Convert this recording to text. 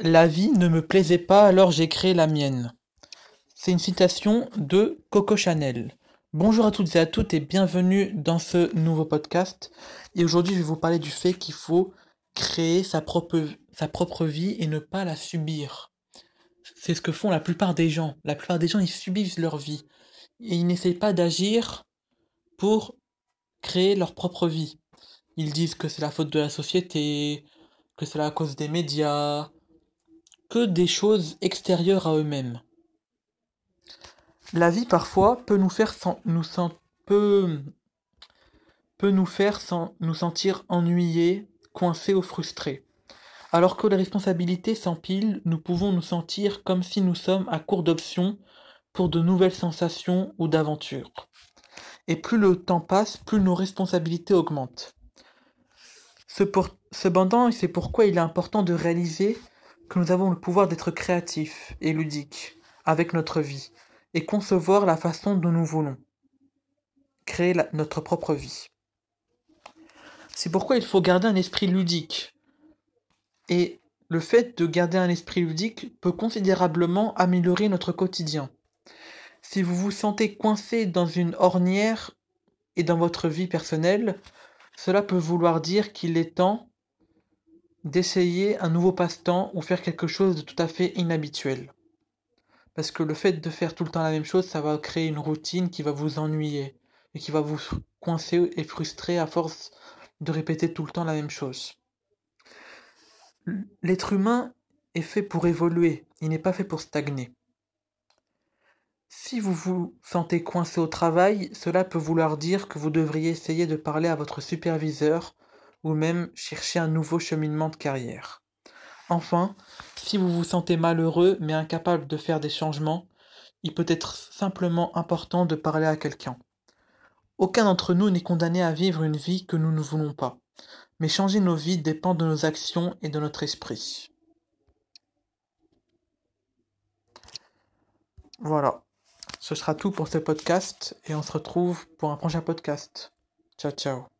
La vie ne me plaisait pas, alors j'ai créé la mienne. C'est une citation de Coco Chanel. Bonjour à toutes et à toutes et bienvenue dans ce nouveau podcast. Et aujourd'hui, je vais vous parler du fait qu'il faut créer sa propre, sa propre vie et ne pas la subir. C'est ce que font la plupart des gens. La plupart des gens, ils subissent leur vie. Et ils n'essayent pas d'agir pour créer leur propre vie. Ils disent que c'est la faute de la société, que c'est la cause des médias, que des choses extérieures à eux-mêmes. La vie parfois peut nous faire nous nous sentir ennuyés, coincés ou frustrés. Alors que les responsabilités s'empilent, nous pouvons nous sentir comme si nous sommes à court d'options pour de nouvelles sensations ou d'aventures. Et plus le temps passe, plus nos responsabilités augmentent. Cependant, c'est pourquoi il est important de réaliser que nous avons le pouvoir d'être créatifs et ludiques avec notre vie et concevoir la façon dont nous voulons créer notre propre vie. C'est pourquoi il faut garder un esprit ludique. Et le fait de garder un esprit ludique peut considérablement améliorer notre quotidien. Si vous vous sentez coincé dans une ornière et dans votre vie personnelle, cela peut vouloir dire qu'il est temps d'essayer un nouveau passe-temps ou faire quelque chose de tout à fait inhabituel. Parce que le fait de faire tout le temps la même chose, ça va créer une routine qui va vous ennuyer et qui va vous coincer et frustrer à force de répéter tout le temps la même chose. L'être humain est fait pour évoluer, il n'est pas fait pour stagner. Si vous vous sentez coincé au travail, cela peut vouloir dire que vous devriez essayer de parler à votre superviseur ou même chercher un nouveau cheminement de carrière. Enfin, si vous vous sentez malheureux mais incapable de faire des changements, il peut être simplement important de parler à quelqu'un. Aucun d'entre nous n'est condamné à vivre une vie que nous ne voulons pas, mais changer nos vies dépend de nos actions et de notre esprit. Voilà. Ce sera tout pour ce podcast et on se retrouve pour un prochain podcast. Ciao ciao.